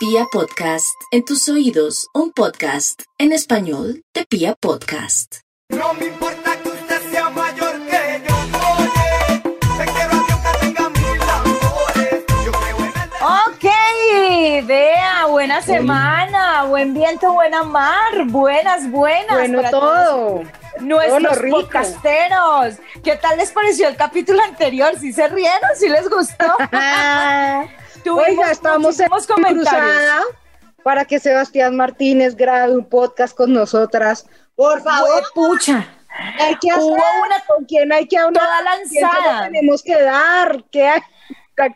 Pia Podcast, en tus oídos, un podcast en español de Pia Podcast. No me importa que usted sea mayor que yo, oye, te quiero a Dios que tenga mil amores, yo creo en el Ok, vea, buena semana, buen viento, buena mar, buenas, buenas. Bueno, todo. todos Nuestros podcasteros. ¿Qué tal les pareció el capítulo anterior? ¿Sí se rieron? ¿Sí les gustó? Oiga, estamos en cruzada para que Sebastián Martínez grabe un podcast con nosotras. Por favor. pucha. Hay que hacer una con quien hay que hablar. Toda lanzada. Tenemos que dar. ¿Qué hay?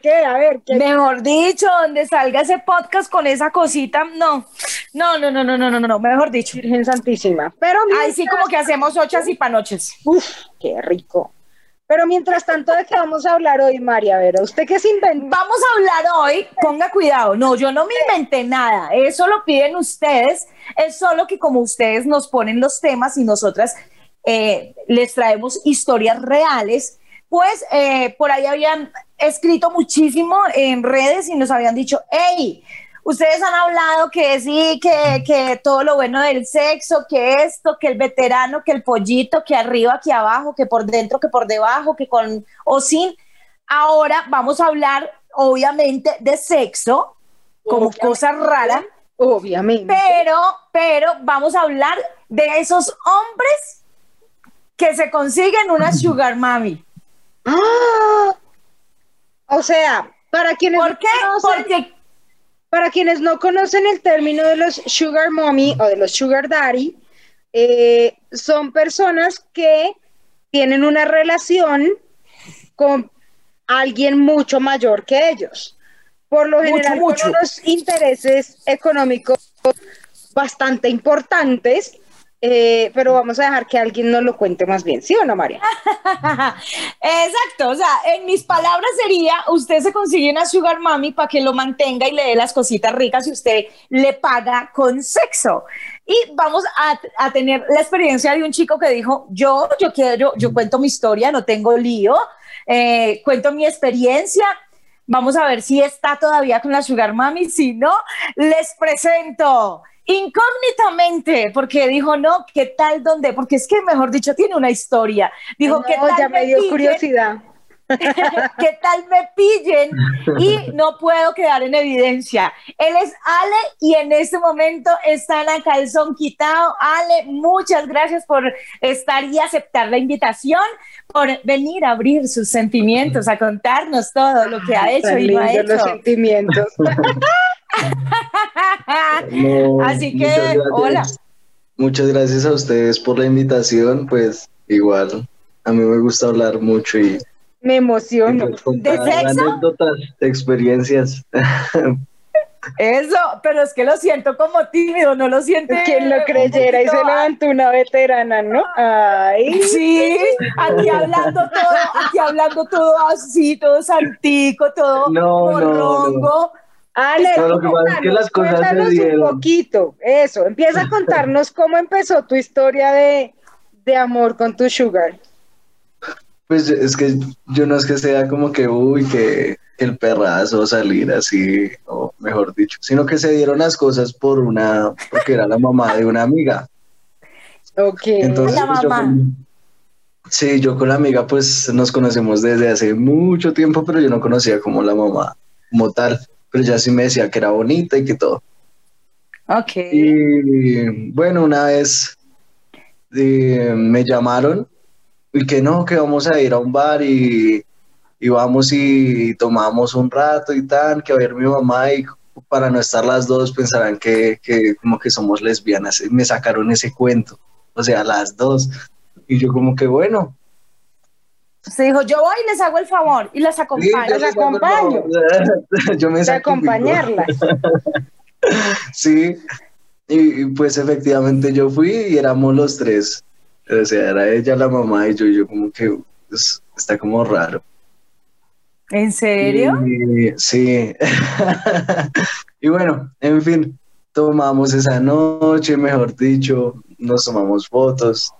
¿Qué? A ver. ¿qué? Mejor dicho, donde salga ese podcast con esa cosita, no. No, no, no, no, no, no, no, mejor dicho. Virgen Santísima. Pero mientras... Ay, sí, como que hacemos ochas y panoches. Uf, qué rico. Pero mientras tanto, ¿de qué vamos a hablar hoy, María Vera? ¿Usted qué se inventó? Vamos a hablar hoy, ponga cuidado, no, yo no me inventé nada, eso lo piden ustedes, es solo que como ustedes nos ponen los temas y nosotras eh, les traemos historias reales, pues eh, por ahí habían escrito muchísimo en redes y nos habían dicho, hey, ustedes han hablado que sí, que, que todo lo bueno del sexo, que esto, que el veterano, que el pollito, que arriba, que abajo, que por dentro, que por debajo, que con o sin. Ahora vamos a hablar, obviamente, de sexo, como Obviamente. cosa rara, Obviamente. pero, pero vamos a hablar de esos hombres que se consiguen una sugar mami. ¡Ah! O sea, para quienes ¿Por no qué? conocen- Porque Para quienes no conocen el término de los sugar mommy o de los sugar daddy, eh, son personas que tienen una relación con alguien mucho mayor que ellos. Por lo Mucho, general, mucho. con unos intereses económicos bastante importantes, eh, pero vamos a dejar que alguien nos lo cuente más bien, ¿sí o no, María? Exacto, o sea, en mis palabras sería, usted se consigue una sugar mami para que lo mantenga y le dé las cositas ricas y usted le paga con sexo. Y vamos a, a tener la experiencia de un chico que dijo, yo, yo quiero, yo cuento mi historia, no tengo lío, eh, cuento mi experiencia. Vamos a ver si está todavía con la sugar mami, si no, les presento incógnitamente, porque dijo, no, ¿qué tal dónde? Porque es que, mejor dicho, tiene una historia. Dijo, ¿qué No, tal ya me dio pillen? curiosidad. ¿Qué tal me pillen? Y no puedo quedar en evidencia. Él es Ale y en este momento están a calzón quitado. Ale, muchas gracias por estar y aceptar la invitación, por venir a abrir sus sentimientos, a contarnos todo lo que ha hecho y no ha lindos los hecho. sentimientos. No, Así que, muchas hola. Muchas gracias a ustedes por la invitación, pues igual, a mí me gusta hablar mucho y, Me y, emociono. pues, ¿De sexo? anécdotas, experiencias. Eso, pero es que lo siento como tímido, no lo siente. Quien lo creyera y se poquito- levantó una veterana, ¿no? Ay, Sí, aquí hablando todo, aquí hablando todo así, todo santico, todo No, no, no. Ale, No, lo que pasa es que las cosas se cuéntanos un poquito, eso, empieza a contarnos cómo empezó tu historia de, de amor con tu sugar. Pues es que yo no es que sea como que, uy, que, el perrazo salir así, o mejor dicho, sino que se dieron las cosas por una, porque era la mamá de una amiga. Ok. Entonces, La pues, yo mamá. con- sí, yo con la amiga pues nos conocemos desde hace mucho tiempo, pero yo no conocía como la mamá como tal, pero ya sí me decía que era bonita y que todo. Ok. Y bueno, una vez eh, me llamaron y que no, que vamos a ir a un bar y, y vamos y tomamos un rato y tal, que a ver mi mamá y para no estar las dos pensarán que, que como que somos lesbianas. Me sacaron ese cuento, o sea, las dos. Y yo como que bueno. Se dijo, yo voy y les hago el favor y las sí, acompaño. les el acompaño. yo me De sacrifico. acompañarla. Sí, y, y, pues efectivamente yo fui y éramos los tres. O sea, era ella, la mamá y yo, y yo como que pues, está como raro. ¿En serio? Y- sí. y bueno, en fin, tomamos esa noche, mejor dicho, nos tomamos fotos,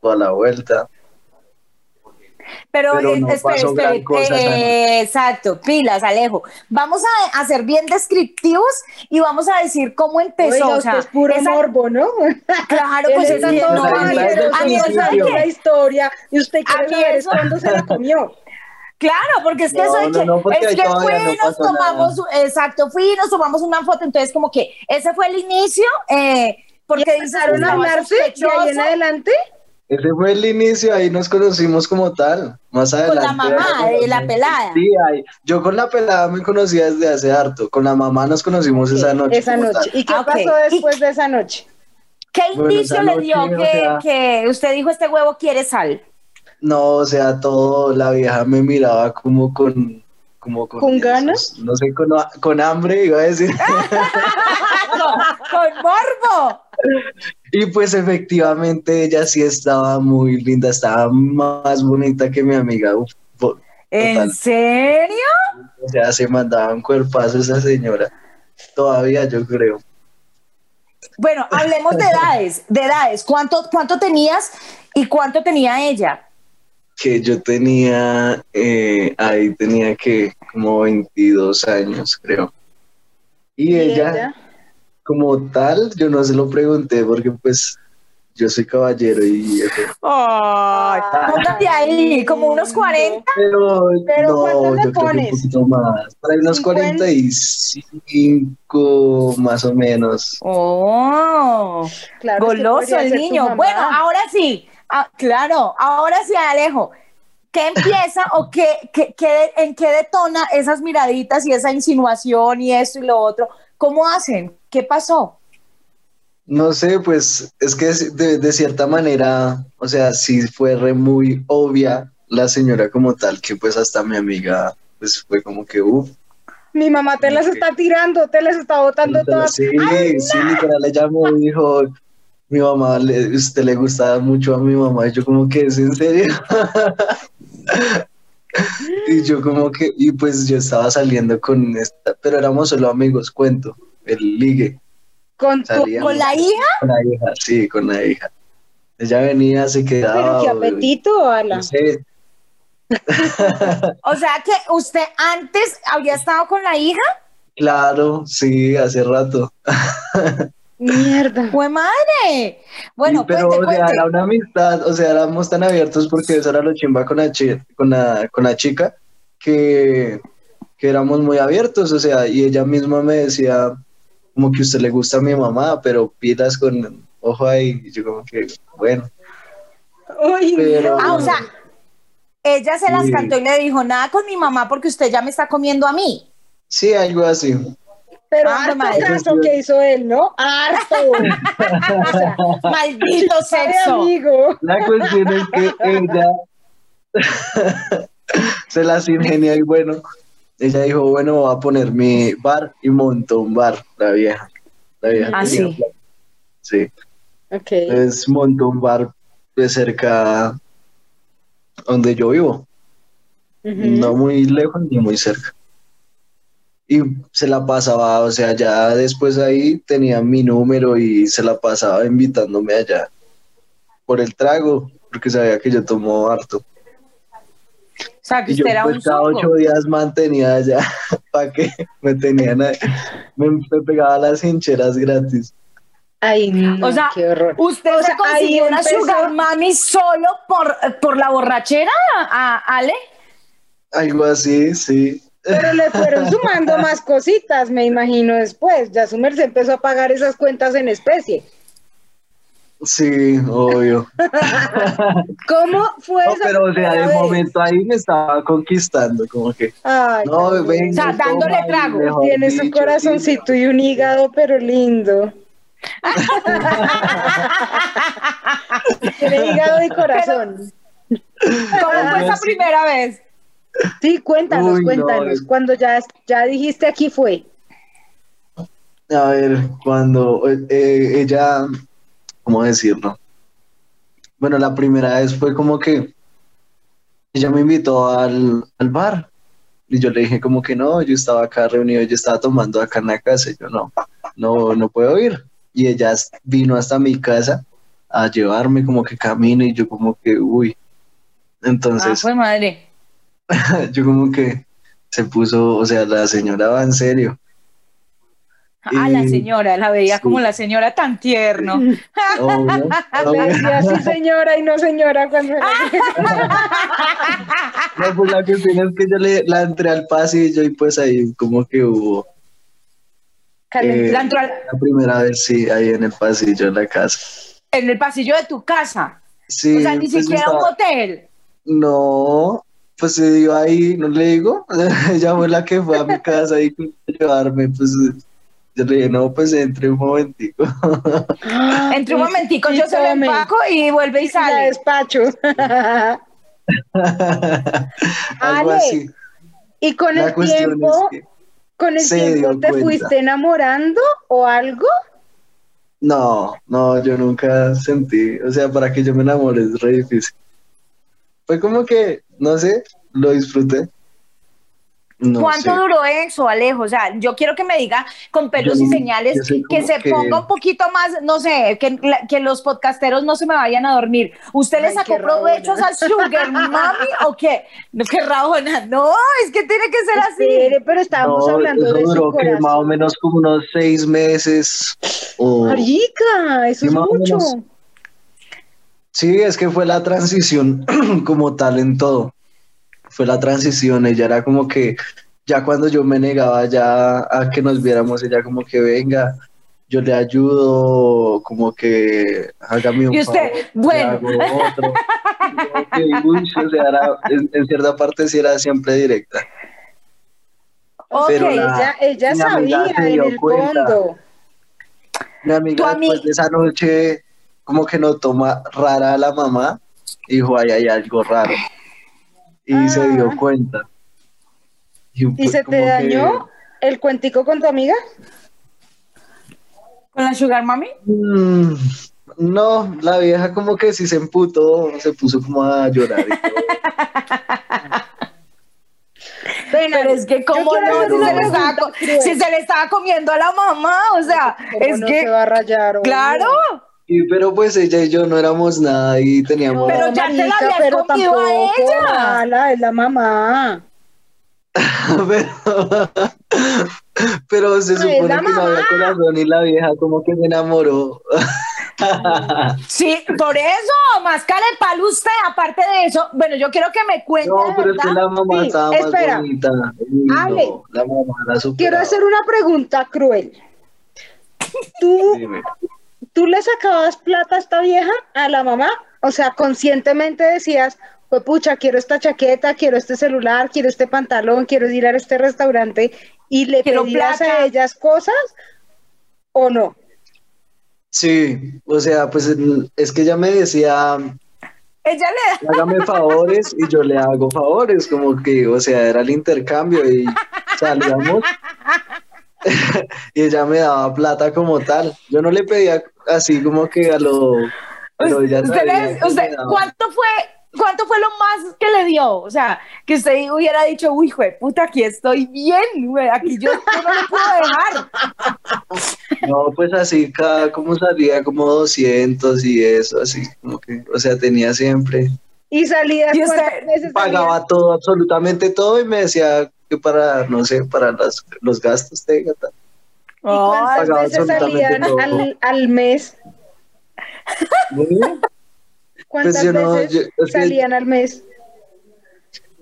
toda la vuelta. Pero, Pero eh, no espere, pasó gran espere, cosa, eh, exacto, pilas, Alejo. Vamos a, a ser bien descriptivos y vamos a decir cómo empezó. Oiga, o usted sea, es puro esa- morbo, ¿no? Claro, pues es todo no, a mí- la historia y usted quiere saber eso- cuándo se la comió. Claro, porque es que No, eso de no, que, no, porque es que fui no y nos tomamos, exacto, fui y nos tomamos una foto, entonces como que ese fue el inicio, eh, porque ¿Empezaron a hablarse y ahí en adelante? Ese fue el inicio, ahí nos conocimos como tal. Más con adelante. la mamá de la pelada. Sí, ahí. Yo con la pelada me conocía desde hace harto. Con la mamá nos conocimos esa noche. Esa noche. tal. ¿Y qué Ah, pasó después de esa noche? ¿Qué Bueno, indicio le dio o que, sea- que usted dijo este huevo quiere sal? No, o sea, todo, la vieja me miraba como con... Como con, ¿Con ganas? No sé, con, con hambre, iba a decir. con, con morbo. Y pues efectivamente ella sí estaba muy linda, estaba más bonita que mi amiga. Uf, ¿En Total. serio? o sea, se mandaba un cuerpazo esa señora. Todavía yo creo. Bueno, hablemos de edades, de edades. ¿Cuánto, cuánto tenías y cuánto tenía ella? que yo tenía, eh, ahí tenía que como 22 años, creo. Y, ¿Y ella, ella? Como tal, yo no se lo pregunté porque pues yo soy caballero y. Ay, póngate ahí, como unos 40. Pero, Pero no, ¿cuánto le yo creo que un poquito más. Para unos 50. 45 más o menos. Oh, Claro, goloso el niño. Bueno, ahora sí, ah, claro, ahora sí, Alejo. ¿Qué empieza o qué, qué- qué- en qué detona esas miraditas y esa insinuación y esto y lo otro? ¿Cómo hacen? ¿Qué pasó? No sé, pues es que de, de cierta manera, o sea, sí fue re muy obvia la señora como tal, que pues hasta mi amiga, pues fue como que, uff, Mi mamá te las está tirando, te las está botando todas. sí, sí, literal, ella me dijo, mi mamá, le, usted le gustaba mucho a mi mamá, y yo como que, ¿es en serio? y yo como que, y pues yo estaba saliendo con esta, pero éramos solo amigos, cuento, el ligue. Con tu... Salíamos. ¿Con la hija? Con la hija, sí, con la hija. Ella venía, se quedaba. Pero qué apetito, Ala. No sé, O sea que usted antes había estado con la hija. claro, sí, hace rato. Mierda. ¡Fue madre! Bueno, Sí, pero cuente, o sea, cuente. era una amistad, o sea, éramos tan abiertos porque eso era lo chimba con la, chi- con la, con la chica, que, que éramos muy abiertos, o sea, y ella misma me decía como que usted le gusta a mi mamá, pero pilas con ojo ahí, y yo como que, bueno, Uy, Pero- Ah, o sea, ella se las Sí. cantó y le dijo, nada con mi mamá porque usted ya me está comiendo a mí. sí, algo así. pero Ah, harto madre. caso que hizo él, ¿no? Harto. O sea, Maldito sexo. amigo. La cuestión es que ella se las ingenia y bueno, ella dijo, bueno, voy a poner mi bar y montó un bar, la vieja. La vieja Ah, sí. Sí, Ok. entonces montó un bar de cerca donde yo vivo, no muy lejos ni muy cerca. Y se la pasaba, o sea, ya después ahí tenía mi número y se la pasaba invitándome allá por el trago, porque sabía que yo tomo harto. O sea, que Y yo usted era un pues cada zongo. ocho días mantenía allá para que me tenían ahí. Me, me pegaba las hincheras gratis. Ay, no, O sea, qué horror. ¿Usted O se sea, ahí consiguió una empezó- sugar mami solo por, por la borrachera, a, Ale? Algo así, sí. Pero le fueron sumando más cositas, me imagino, después. Ya su merced empezó a pagar esas cuentas en especie. Sí, obvio. ¿Cómo fue No, esa pero o sea, de momento ahí me estaba conquistando, como que, Ay, no, tan ven. lindo. O sea, dándole trago. mejor Tiene su dicho, corazoncito sí. y un hígado, pero lindo. Tiene hígado y corazón. ¿Cómo fue esa sí. primera vez? Sí, cuéntanos, Uy, no, cuéntanos. es- Cuando ya, ya dijiste aquí fue. A ver, cuando eh, ella, ¿cómo decirlo? Bueno, la primera vez fue como que ella me invitó al, al bar y yo le dije como que no, yo estaba acá reunido, yo estaba tomando acá en la casa y yo no, no, no puedo ir. Y ella vino hasta mi casa a llevarme como que camino y yo como que, uy, Ah, Entonces, pues madre. yo como que se puso, o sea, la señora va en serio. Ah, la Y- señora, la veía sí. como la señora tan tierno. Obvio, obvio. decía sí señora y no señora cuando No, pues la cuestión es que yo le, la entré al pasillo y pues ahí como que hubo eh, La entró al- la primera vez, sí, ahí en el pasillo de la casa. en el pasillo de tu casa. Sí, o sea, ni pues, siquiera un hotel. No, pues se dio ahí, no le digo, ella fue la que fue a mi casa y a llevarme, pues no, pues entre un momentico. Entre un momentico yo se lo empaco y vuelve y la sale. despacho. Algo Ale, así. y con La el tiempo, es que con el tiempo te cuenta. fuiste enamorando o algo. no, no, yo nunca sentí, o sea, para que yo me enamore es re difícil. Fue como que, no sé, lo disfruté. No ¿Cuánto sé. duró eso, Alejo? O sea, yo quiero que me diga con pelos Yo y señales que se que- ponga un poquito más, no sé, que, la- que los podcasteros no se me vayan a dormir. ¿Usted le sacó provechos rabona. a Sugar Mami o qué? No, qué rabona. No, es que tiene que ser así. Espere, pero estábamos No, hablando eso de su duró que más o menos como unos seis meses. o- Marica, eso es mucho. menos. Sí, es que fue la transición como tal en todo. Fue la transición, ella era como que ya cuando yo me negaba ya a que nos viéramos, ella como que venga, yo le ayudo, como que hágame un Y usted, favor, bueno. hago otro. Y como que, uy, o sea, era- en, en cierta parte sí era siempre directa. Ok, Pero la- ella, ella sabía en el cuenta. fondo. Mi amiga después de esa noche como que notó ma- rara a la mamá dijo, ay, hay algo raro. Y se dio Ah. cuenta. ¿Y se te como que- dañó el cuentico con tu amiga? ¿Con la Sugar Mami? Mm, no, la vieja como que sí se emputó, se puso como a llorar. y todo. Pero es que quiero no, si se, le estaba, si se le comiendo a la mamá, o sea, ¿Cómo es no que, se va a rayar, obvio? claro, Y, pero pues ella y yo no éramos nada y teníamos... Pero ya te la habías pero comido a ella. mala, es la mamá. pero, pero se supone que no había mamá. corazón y la vieja como que se enamoró. sí, por eso, más palo usted, aparte de eso, bueno, yo quiero que me cuente, No, pero es que la mamá Sí, estaba espera. más bonita. Ale, no, la mamá la Quiero hacer una pregunta cruel. ¿Tú, Dime. ¿Tú le sacabas plata a esta vieja, a la mamá? O sea, conscientemente decías, pues pucha, quiero esta chaqueta, quiero este celular, quiero este pantalón, quiero ir a este restaurante y le Quiero pedías plata. a ellas cosas o no? Sí, o sea, pues es que ella me decía, Ella le da, hágame favores y yo le hago favores, como que, o sea, era el intercambio y salíamos y ella me daba plata como tal. Yo no le pedía así como que a lo... Usted- daba. ¿cuánto fue, cuánto fue lo más que le dio? O sea, que usted hubiera dicho, uy, jue, puta, aquí estoy bien, güey, aquí yo, yo no le puedo dejar. No, pues así, cada como salía como 200 y eso, así, como que, o sea, tenía siempre... Y salías ¿Y usted veces pagaba todo, absolutamente todo, y me decía que para, no sé, para las, los gastos de gata. ¿Y cuántas veces absolutamente salían al, al mes? ¿Cuántas Pues yo veces yo- salían al mes?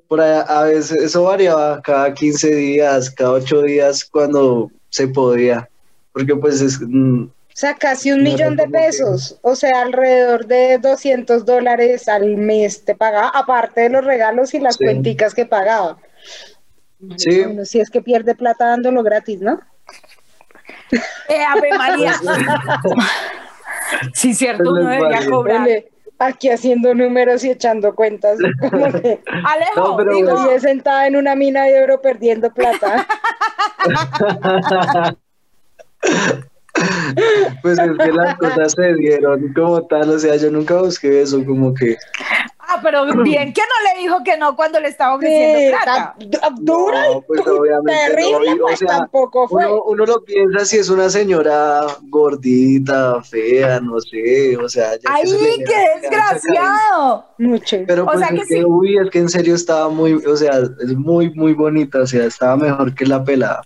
Por ahí, a veces eso variaba cada 15 días, cada 8 días cuando se podía, porque pues es, mm, O sea, casi un millón de pesos. O sea, alrededor de 200 dólares al mes te pagaba, aparte de los regalos y las Sí. cuenticas que pagaba. Sí, Bueno, si es que pierde plata dándolo gratis, ¿no? Eh, Ave María. Sí, cierto, Pues uno debería cobrar. Aquí haciendo números y echando cuentas. Como que Alejo, No, pero- digo, y es sentada en una mina de oro perdiendo plata. pues es que las cosas se dieron como tal, o sea, yo nunca busqué eso, como que Ah, pero bien que no le dijo que no cuando le estaba ofreciendo Sí, plata. tan- dura No, pues, obviamente no, terrible, y, o pues sea, tampoco fue. Uno, uno lo piensa si es una señora gordita, fea, no sé, o sea, ya que ¡Ay, vea qué desgraciado! Mucho. Pero O pues sea es que que, sí. uy, es que en serio estaba muy, o sea, es muy, muy bonita, o sea, estaba mejor que la pelada.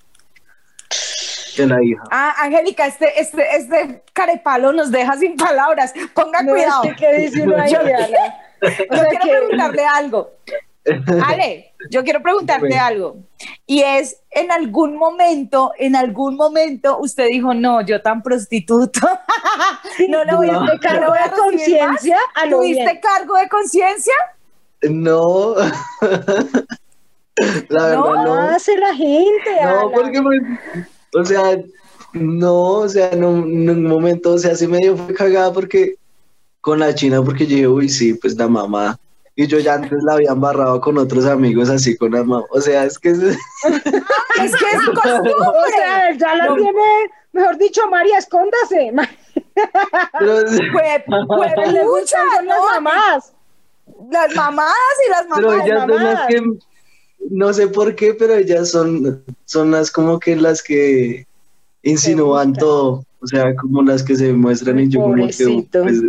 Que la hija. Ah, Angélica, este, este, este carepalo nos deja sin palabras. Ponga No, cuidado. es que, ¿qué dice Yo- Yo quiero que- preguntarle algo. Ale, yo quiero preguntarte Bueno. algo. Y es, en algún momento, en algún momento, usted dijo, no, yo tan prostituto. no le voy a, No. cargo de conciencia ¿Tuviste cargo de conciencia? No. la No, verdad, no. hace la gente? No, Alan? porque, o sea, no, o sea, no, en un momento, o sea, sí medio fue cagada porque con la China, porque yo dije, uy, sí, pues la mamá. Y yo ya antes la había embarrado con otros amigos así con la mamá. O sea, es que es- Es que es su O costumbre. sea, ya la No. tiene, mejor dicho, María, escóndase. Pero- Fue, fue Le mucha, gustan son las mamás. Las mamadas y las pero mamás. ellas son las mamadas. que, no sé por qué, pero ellas son, son las como que las que insinúan todo. O sea, como las que se muestran y yo como que, pues,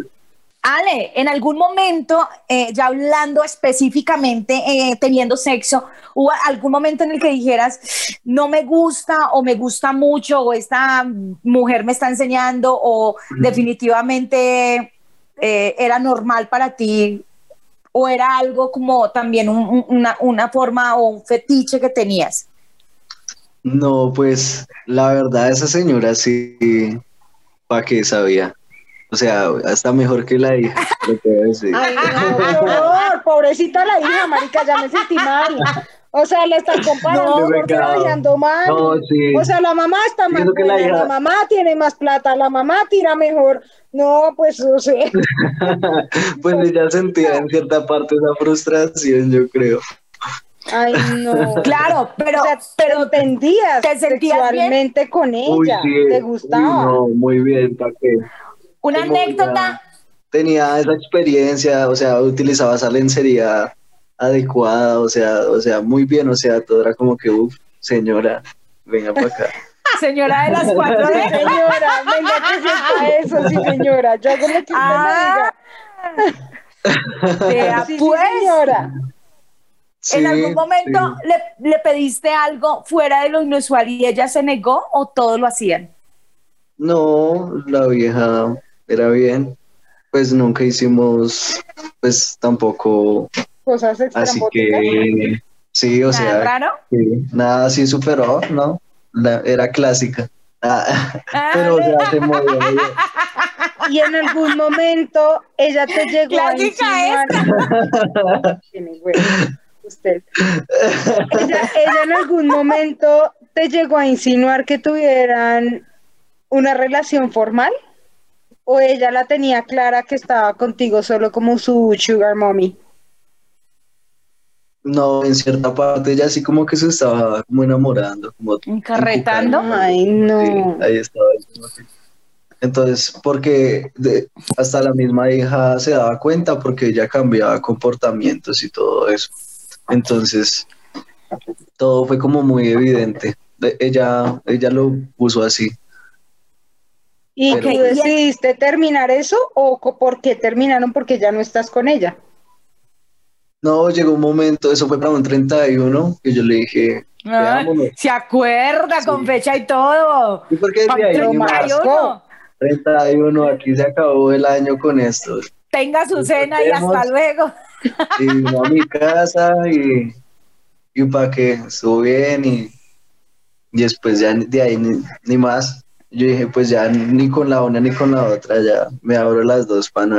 Ale, en algún momento, eh, ya hablando específicamente, eh, teniendo sexo, ¿hubo algún momento en el que dijeras, no me gusta o me gusta mucho o esta mujer me está enseñando o definitivamente eh, era normal para ti o era algo como también un- un- una, una forma o un fetiche que tenías? No, pues la verdad, esa señora sí, ¿para qué sabía? O sea, hasta mejor que la hija, lo puedo decir. Ay, no, qué horror, pobrecita la hija, marica, ya me sentí mal. O sea, la están comparando No, porque la mal. No, sí. O sea, la mamá está más que la buena, la, mamá tiene más plata, la mamá tira mejor. No, pues, o sea, Pues ella sentía en cierta parte esa frustración, yo creo. ay, no. Claro, pero, o sea, pero te entendías ¿te sentías bien? sexualmente con Uy, ella, sí, te uy, gustaba. no, muy bien, ¿para qué? Una anécdota. ya Tenía esa experiencia, o sea, utilizaba esa lencería adecuada, o sea, o sea, muy bien, o sea, todo era como que, uff, señora, venga para acá. Señora de las cuatro Sí, D. señora, venga que sepa eso, sí, señora. Yo hago lo que usted Ah, me vea, diga. Sí, sí, pues, señora. Sí, ¿En algún momento sí. le, le pediste algo fuera de lo inusual y ella se negó o todo lo hacían? No, la vieja era bien. Pues nunca hicimos, pues tampoco, Cosas así que, sí, o ¿Nada sea, raro? sí, nada así superó, ¿no? La- era clásica. Ah, Ah, pero o sea, se bien. Y en algún momento ella te llegó Clásica a insinuar. Usted. Ella, ella en algún momento te llegó a insinuar que tuvieran una relación formal. ¿O ella la tenía clara que estaba contigo solo como su sugar mommy? No, en cierta parte ella así como que se estaba como enamorando, como ¿Encarretando? Ay, no. Sí, ahí estaba. Entonces, porque de- hasta la misma hija se daba cuenta porque ella cambiaba comportamientos y todo eso. Entonces, todo fue como muy evidente. De- ella, ella lo puso así. ¿Y Pero- tú decidiste terminar eso o por qué terminaron? Porque ya no estás con ella. No, llegó un momento, eso fue para un 31, que yo le dije, veámonos. se acuerda con fecha y todo. ¿Y por qué ahí, Pero ni más? 31. 31, aquí se acabó el año con esto. Tenga su cena y hasta luego. y vino a mi casa y, y para que estuvo bien y, y después ya de ahí ni, ni más. Yo dije, pues ya ni con la una ni con la otra, ya me abro las dos para no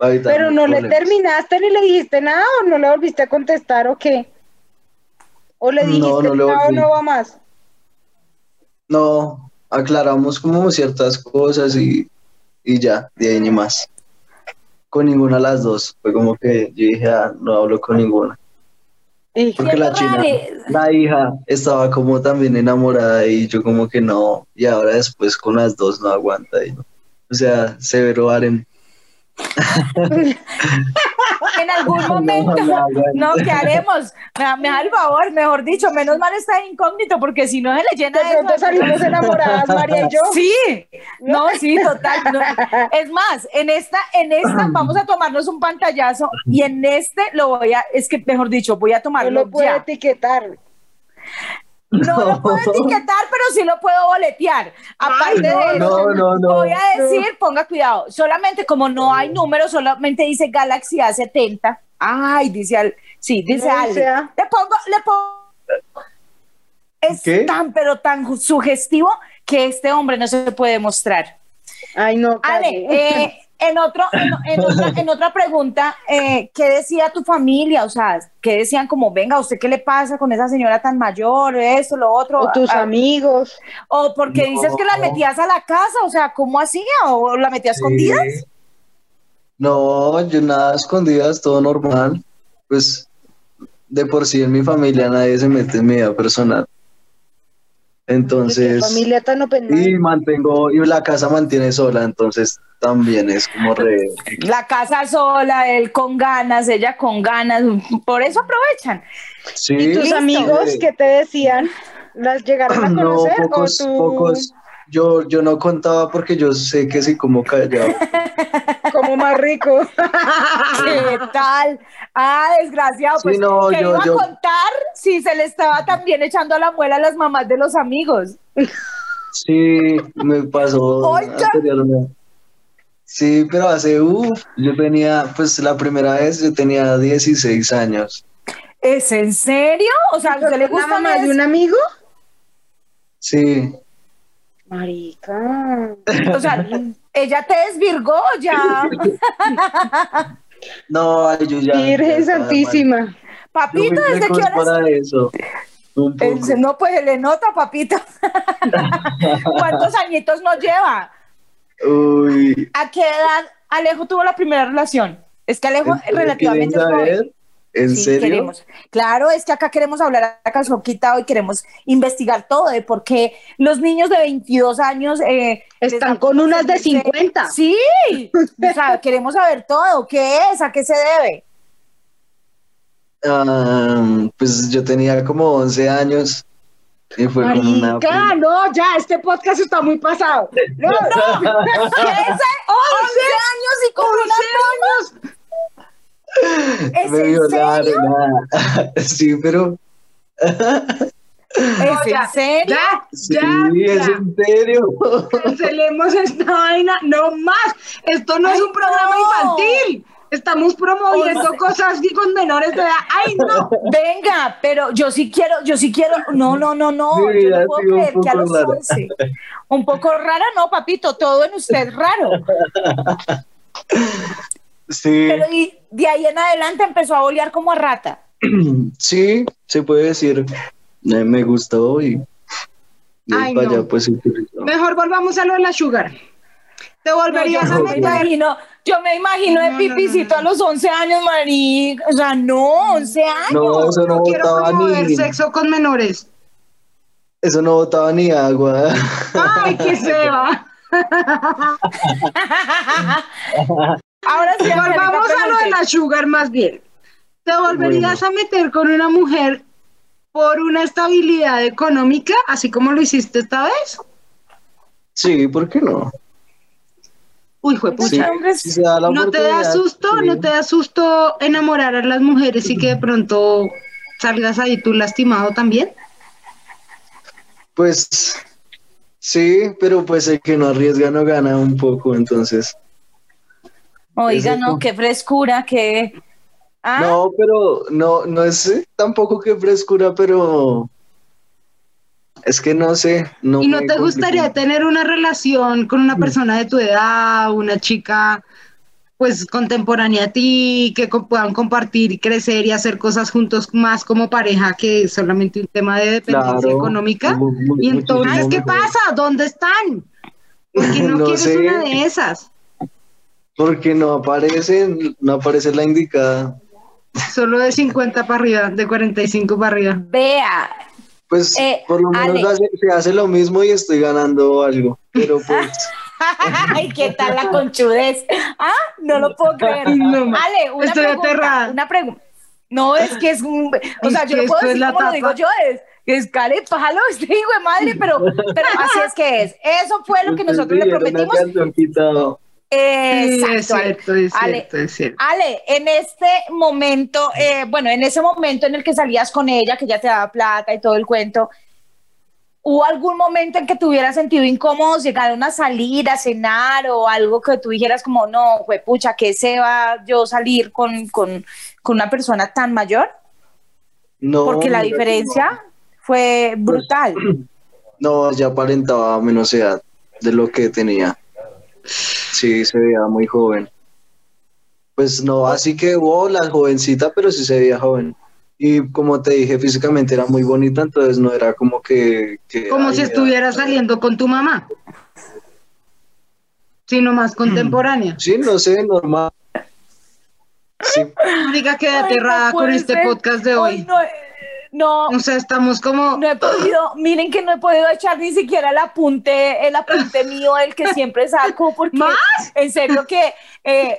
evitar Pero no le terminaste ni le dijiste nada o no le volviste a contestar o qué. O le dijiste no le "No, volví". no va más. No, aclaramos como ciertas cosas y, y ya, de ahí ni más. Con ninguna de las dos. Fue como que yo dije, ah, no hablo con ninguna. Porque la china, la hija estaba como también enamorada y yo como que no, y ahora después con las dos no aguanta. y no. O sea, severo Aren. en algún momento, no, no, ¿qué haremos? Me, me da el favor, mejor dicho, menos mal está incógnito, porque si no se le llena De pronto eso. salimos enamoradas, María y yo. Sí, no, sí, total. no. Es más, en esta, en esta vamos a tomarnos un pantallazo y en este lo voy a, es que mejor dicho, voy a No tomarlo lo puede ya. etiquetar. No lo puedo etiquetar, pero sí lo puedo boletear. Aparte no, de eso, no, no, no. voy a decir, ponga cuidado, solamente como no hay número, solamente dice Galaxy A70. Ay, dice al, sí, dice No Ale. dice A. Le pongo, le pongo. Es ¿Qué? tan, pero tan sugestivo que este hombre no se puede mostrar. Ay, no, Ale, eh, en, otro, en, en otra, en otra pregunta, eh, ¿qué decía tu familia? O sea, ¿qué decían como, venga, ¿usted qué le pasa con esa señora tan mayor? Esto, lo otro. o tus amigos. o porque No. dices que la metías a la casa, o sea, ¿cómo hacía? ¿O la metías escondidas? Sí. No, yo nada escondidas, todo normal. Pues de por sí en mi familia nadie se mete en mi vida personal. ¿De qué Entonces, familia tan open y mantengo, y la casa mantiene sola, entonces también es como re... La casa sola, él con ganas, ella con ganas, por eso aprovechan. Sí, ¿Y tus Listo. amigos qué te decían? ¿Las llegaron a no, conocer pocos, o tú pocos. Yo, yo no contaba porque yo sé que sí como callado. como más rico? ¿Qué tal? Ah, desgraciado, Sí, pues no, ¿qué yo- iba yo- a contar si se le estaba también echando a la muela a las mamás de los amigos? Sí, me pasó anteriormente. Sí, pero hace, uff, yo tenía, pues la primera vez yo tenía 16 años. ¿Es en serio? O sea, ¿a usted le ¿La gusta mamá más? de un amigo? Sí, Marica. O sea, ella te desvirgó ya. no, ay, yo ya. Virgen. Santísima. Papito, ¿desde qué para eso. Un poco. Él- No, pues se le nota, papito. ¿Cuántos añitos nos lleva? Uy, ¿A qué edad Alejo tuvo la primera relación? Es que Alejo ¿en- relativamente ¿quieren joven. ¿En Sí, serio? queremos. Claro, es que acá queremos hablar a calzón quitado y queremos investigar todo de por qué los niños de 22 años eh, Están con unas de servirse- 50. Sí, o sea, queremos saber todo. ¿Qué es? ¿A qué se debe? Ah, pues yo tenía como 11 años y fue con una... Marica, no, ya, este podcast está muy pasado. No, no, ¿Qué es? 11 años y con una prima. ¿Es me en violaron. serio? ah. Sí, pero... ¿Es ya, en serio? ya, Sí, ya, es en serio. Cancelemos esta vaina, no más. Esto no es Ay, un programa no. infantil. Estamos promoviendo cosas y con menores de edad. ¡Ay, no! Venga, pero yo sí quiero, yo sí quiero, no, no, no, no, Sí, yo no puedo creer que a poco los rara. 11. Un poco rara, no, papito, todo en usted raro. Sí, Pero y de ahí en adelante empezó a bolear como a rata. sí, se puede decir. Me gustó y... y Ay, para no. allá pues. Mejor volvamos a lo de la sugar. ¿Te No, volverías a me meter? imagino, yo me imagino de pipicito no, no. a los 11 años, marica. O sea, no, 11 años. No, eso no No quiero promover ni... sexo con menores. Eso no botaba ni agua. ¡Ay, qué se va! Ahora sí, Volvamos a lo de la sugar más bien. ¿Te volverías a meter con una mujer por una estabilidad económica, así como lo hiciste esta vez? Sí, ¿por qué no? Uy, Sí, la ¿No te da susto? sí. ¿No te da susto enamorar a las mujeres y que de pronto salgas ahí tú lastimado también? Pues sí, pero pues el que no arriesga no gana un poco, entonces. Oiga, no, qué frescura, qué. Ah, No, pero no, no es tampoco que frescura, pero es que no sé. No ¿Y no te gustaría tener una relación con una persona de tu edad, una chica pues contemporánea a ti, que co- puedan compartir y crecer y hacer cosas juntos más como pareja que solamente un tema de dependencia Claro, económica? Y entonces, ¿qué mejor. pasa? ¿Dónde están? Porque no, No quieres sé. una de esas. Porque no aparece, no aparece la indicada. Solo de 50 para arriba, de 45 para arriba. vea, Pues Eh, por lo menos Ale. hace- se hace lo mismo y estoy ganando algo. Pero pues Ay, ¿qué tal la conchudez? Ah, no lo puedo creer. No. Ale, una Estoy pregunta, aterrada. Una pregunta. No, es que es un, o sea, yo no puedo decir como lo digo yo, es, es care palo, este hijo de madre, pero, pero así es que es. Eso fue lo que nosotros le prometimos. Quitado. Sí, Exacto, es Ale. cierto, es Ale. cierto, es cierto. Ale, en este momento, eh, bueno, en ese momento en el que salías con ella, que ya te daba plata y todo el cuento, ¿hubo algún momento en que te hubieras sentido incómodo, llegaron a salir, a cenar o algo que tú dijeras como, no, fue pucha, ¿qué se va yo salir con, con, con una persona tan mayor? No, Porque la diferencia fue brutal. No, ya aparentaba menos edad de lo que tenía. Sí, se veía muy joven. Pues no, así que wow, la jovencita, pero sí se veía joven. Y como te dije, físicamente era muy bonita, entonces no era como que... que, Como si era- estuviera saliendo con tu mamá. Sino más contemporánea. Sí, no sé, normal. Sí, Diga que Ay, no aterrada con este ser. podcast de hoy. no, no, O sea, estamos como... No he podido, miren que no he podido echar ni siquiera el apunte, el apunte mío, el que siempre saco, porque ¿Más? en serio que eh,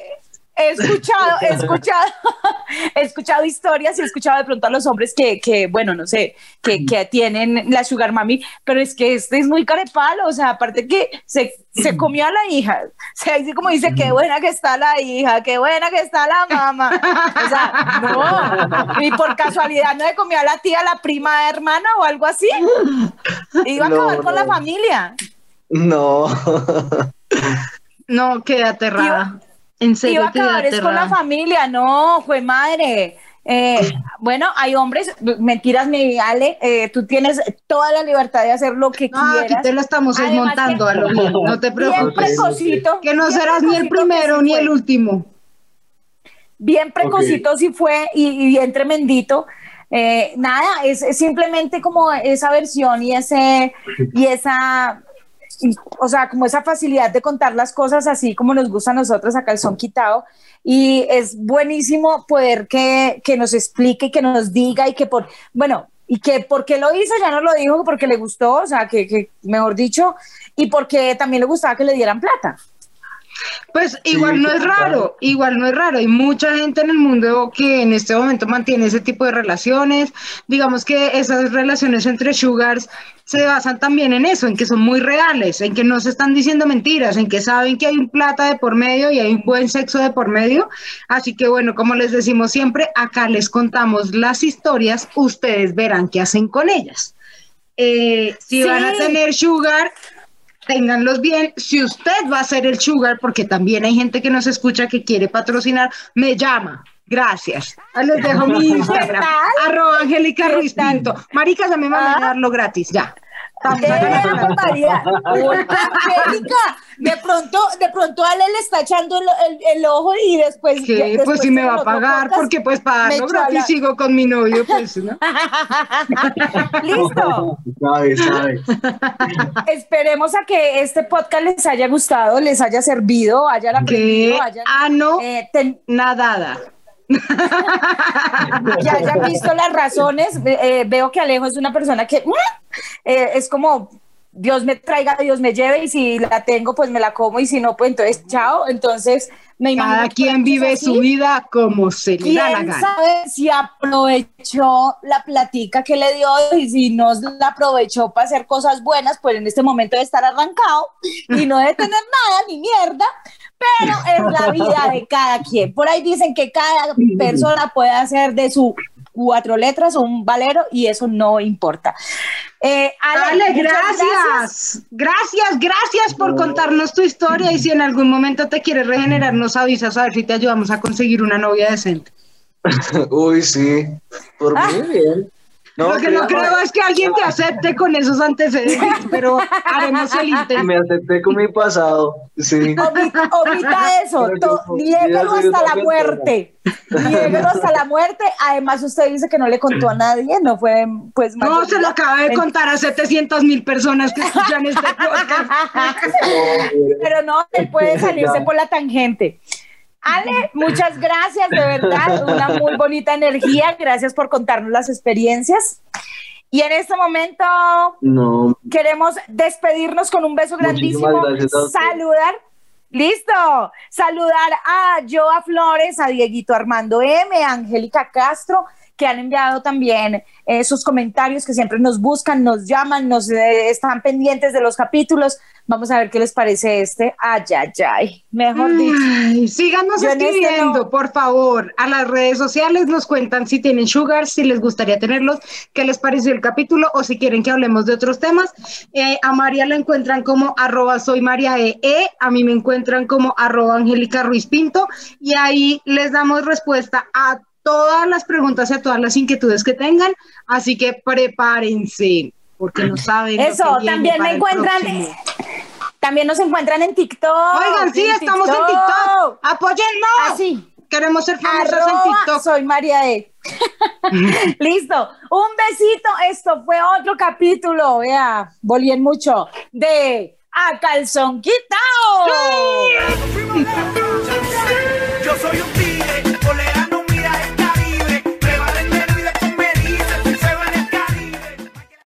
he escuchado, he escuchado, he escuchado historias y he escuchado de pronto a los hombres que, que bueno, no sé, que, que tienen la sugar mami, pero es que este es muy carepalo, o sea, aparte que se, se comió a la hija, o sea, así como dice, qué buena que está la hija, qué buena que está la mamá, o sea, no, y por casualidad no se comió a la tía, la prima hermana o algo así, iba a No, acabar con la familia. no. No, quedé aterrada. En iba a acabar es con la familia, no, fue madre. Eh, bueno, hay hombres, mentiras, mi Ale, eh, tú tienes toda la libertad de hacer lo que No, aquí quieras. te lo estamos Además desmontando que- a lo bien. No te Bien preocupes. precocito. Que no bien serás ni el primero sí ni el último. Bien precocito sí fue y, y bien tremendito. Eh, nada, es, es simplemente como esa versión y ese y esa y, o sea, como esa facilidad de contar las cosas así como nos gusta a nosotros acá el son quitado y es buenísimo poder que, que nos explique y que nos diga y que por, bueno, y que por qué lo hizo, ya no lo dijo, porque le gustó, o sea, que, que mejor dicho, y porque también le gustaba que le dieran plata. Pues igual no es claro. raro, igual no es raro. Hay mucha gente en el mundo que en este momento mantiene ese tipo de relaciones. Digamos que esas relaciones entre sugars se basan también en eso, en que son muy reales, en que no se están diciendo mentiras, en que saben que hay un plata de por medio y hay un buen sexo de por medio. Así que bueno, como les decimos siempre, acá les contamos las historias, ustedes verán qué hacen con ellas. Eh, si Sí. van a tener sugar, ténganlos bien. Si usted va a ser el sugar, porque también hay gente que nos escucha que quiere patrocinar, me llama. Gracias. Les dejo mi Instagram. Arroba Angélica ¿Qué Ruiz? Pinto. Maricas, a mí me van a Ah. darlo gratis, ya. Eh. María, Angélica, de pronto, de pronto Ale le está echando el, el- el ojo y después. Que después pues si me va a pagar, podcast- porque pues a gratis sigo con mi novio, pues, ¿no? Listo. Sabe, sabe. Esperemos a que este podcast les haya gustado, les haya servido, hayan aprendido, hayan, ano eh, ten- nadada. que hayan visto las razones. Eh, veo que Alejo es una persona que mm, eh, es como Dios me traiga, Dios me lleve y si la tengo pues me la como y si no pues entonces chao. Entonces me imagino Cada quien vive su vida como se le da la ¿Quién gana. sabe si aprovechó la platica que le dio y si no la aprovechó para hacer cosas buenas, pues en este momento de estar arrancado y no de tener nada ni mierda, pero es la vida de cada quien. Por ahí dicen que cada persona puede hacer de su cuatro letras un valero y eso no importa. Eh, Ale, gracias. Gracias, gracias por contarnos tu historia y si en algún momento te quieres regenerar, nos avisas a ver si te ayudamos a conseguir una novia decente. Uy, sí. Por mí, bien. Lo que no creo es que alguien te acepte con esos antecedentes, pero haremos el intento. me acepté con mi pasado. Sí. Omita, omita eso, soy hasta la muerte. Niéguelo hasta la muerte. Además, usted dice que no le contó a nadie, no fue pues No, mayoría. se lo acaba de contar a 700 mil personas que escuchan este podcast. Pero no, él puede salirse Ya. por la tangente. Ale, muchas gracias, de verdad, una muy bonita energía. Gracias por contarnos las experiencias. Y en este momento No, queremos despedirnos con un beso grandísimo. Saludar. Listo. Saludar a Joa Flores, a Dieguito Armando M, a Angélica Castro, que han enviado también eh, sus comentarios, que siempre nos buscan, nos llaman, nos eh, están pendientes de los capítulos. Vamos a ver qué les parece este. Ay, ay, ay. Mejor dicho. Ay, síganos este escribiendo, no. por favor. A las redes sociales nos cuentan si tienen sugar, si les gustaría tenerlos, qué les pareció el capítulo o si quieren que hablemos de otros temas. Eh, a María la encuentran como arroba soy María E. E, A mí me encuentran como arroba Angélica Ruiz Pinto y ahí les damos respuesta a todas las preguntas y a todas las inquietudes que tengan. Así que prepárense, porque no saben. lo Eso, que viene también para me el encuentran. También nos encuentran en TikTok. Oigan, sí, estamos en TikTok. Apóyennos. Así. Queremos ser famosos en TikTok. soy María E. Listo. Un besito. Esto fue otro capítulo. Vea, volvían mucho de A Calzón Quitao. Yo soy un